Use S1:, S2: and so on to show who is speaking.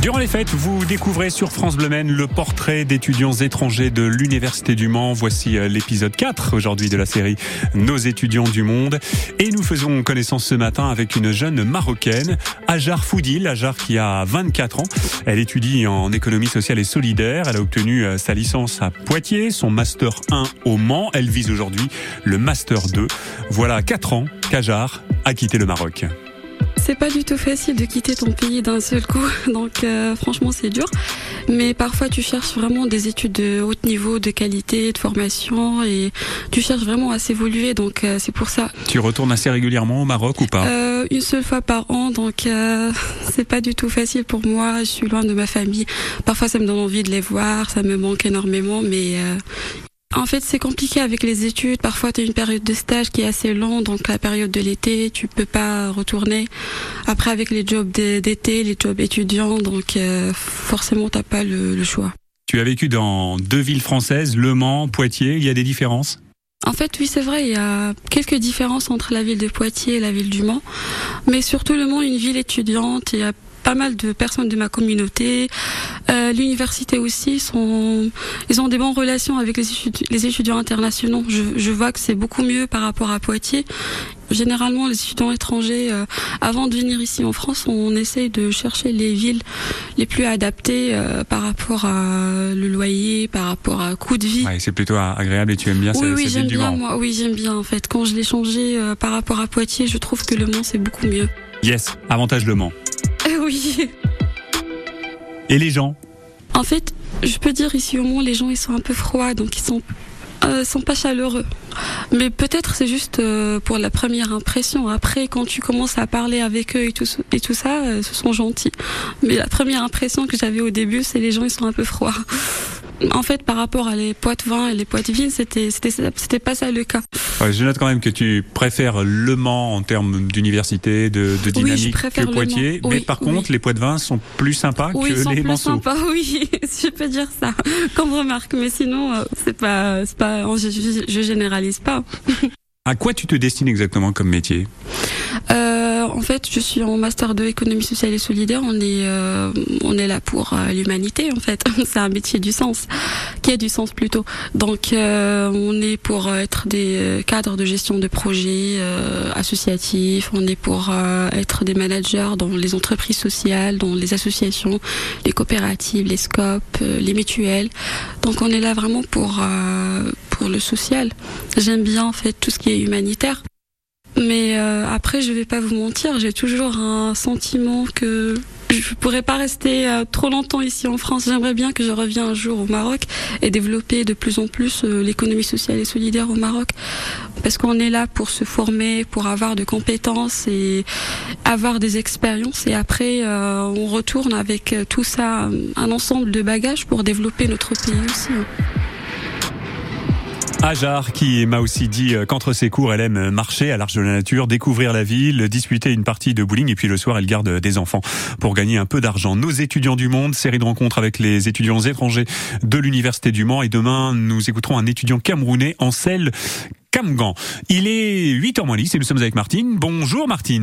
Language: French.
S1: Durant les fêtes, vous découvrez sur France Bleu Maine le portrait d'étudiants étrangers de l'Université du Mans. Voici euh, l'épisode 4 aujourd'hui de la série Nos étudiants du monde. Et nous faisons connaissance ce matin avec une jeune marocaine, Ajar Foudil. Ajar qui a 24 ans. Elle étudie en économie sociale et solidaire. Elle a obtenu euh, sa licence à Poitiers, son master 1 au Mans. Elle vise aujourd'hui le master 2. Voilà 4 ans qu'Ajar a quitté le Maroc
S2: c'est pas du tout facile de quitter ton pays d'un seul coup, donc euh, franchement c'est dur. Mais parfois tu cherches vraiment des études de haut niveau, de qualité, de formation, et tu cherches vraiment à s'évoluer, donc euh, c'est pour ça.
S1: Tu retournes assez régulièrement au Maroc ou pas?
S2: Euh, Une seule fois par an, donc c'est pas du tout facile pour moi. Je suis loin de ma famille. Parfois ça me donne envie de les voir, ça me manque énormément, mais en fait, c'est compliqué avec les études. Parfois, tu as une période de stage qui est assez longue, donc la période de l'été, tu peux pas retourner. Après, avec les jobs d'été, les jobs étudiants, donc euh, forcément, t'as pas le, le choix.
S1: Tu as vécu dans deux villes françaises, Le Mans, Poitiers. Il y a des différences?
S2: En fait, oui, c'est vrai, il y a quelques différences entre la ville de Poitiers et la ville du Mans. Mais surtout, Le Mans est une ville étudiante. Il y a pas mal de personnes de ma communauté. Euh, L'université aussi, sont, ils ont des bonnes relations avec les, étudiants, les étudiants internationaux. Je, je vois que c'est beaucoup mieux par rapport à Poitiers. Généralement, les étudiants étrangers, euh, avant de venir ici en France, on essaye de chercher les villes les plus adaptées euh, par rapport à le loyer, par rapport à coût de vie.
S1: Ouais, c'est plutôt agréable et tu aimes bien
S2: oui,
S1: cette,
S2: oui,
S1: ville
S2: bien,
S1: du Mans.
S2: Moi, oui, j'aime bien en fait. Quand je l'ai changé euh, par rapport à Poitiers, je trouve que Le Mans c'est beaucoup mieux.
S1: Yes, avantage Le Mans.
S2: Oui.
S1: Et les gens
S2: En fait, je peux dire ici au Mans, les gens ils sont un peu froids, donc ils sont euh, sont pas chaleureux. Mais peut-être c'est juste euh, pour la première impression. Après, quand tu commences à parler avec eux et tout, et tout ça, euh, ce sont gentils. Mais la première impression que j'avais au début, c'est les gens ils sont un peu froids. En fait, par rapport à les Poitevins et les Poitevines, c'était c'était c'était pas ça le cas.
S1: Ouais, je note quand même que tu préfères Le Mans en termes d'université, de, de dynamique que Poitiers. Mais par
S2: oui.
S1: contre, les Poitevins sont plus sympas
S2: Oui,
S1: que
S2: sont
S1: les
S2: plus sympas, oui, je peux dire ça, comme remarque. Mais sinon, euh, c'est pas, c'est pas, je, je, je généralise pas.
S1: À quoi tu te destines exactement comme métier?
S2: Euh, en fait, je suis en master 2 économie sociale et solidaire. On est, euh, on est là pour euh, l'humanité, en fait. C'est un métier du sens, qui a du sens plutôt. Donc, euh, on est pour être des euh, cadres de gestion de projets euh, associatifs. On est pour euh, être des managers dans les entreprises sociales, dans les associations, les coopératives, les scopes, euh, les mutuelles. Donc, on est là vraiment pour euh, pour le social. J'aime bien en fait tout ce qui est humanitaire. Mais euh, après, je vais pas vous mentir, j'ai toujours un sentiment que je pourrais pas rester euh, trop longtemps ici en France. J'aimerais bien que je revienne un jour au Maroc et développer de plus en plus euh, l'économie sociale et solidaire au Maroc. Parce qu'on est là pour se former, pour avoir de compétences et avoir des expériences. Et après, euh, on retourne avec euh, tout ça, un ensemble de bagages pour développer notre pays aussi.
S1: Ajar qui m'a aussi dit euh, qu'entre ses cours, elle aime marcher à l'arche de la nature, découvrir la ville, disputer une partie de bowling et puis le soir, elle garde des enfants pour gagner un peu d'argent. Nos étudiants du monde, série de rencontres avec les étudiants étrangers de l'Université du Mans et demain, nous écouterons un étudiant camerounais, Ansel Kamgan. Il est 8h moins 10 et nous sommes avec Martine. Bonjour Martine.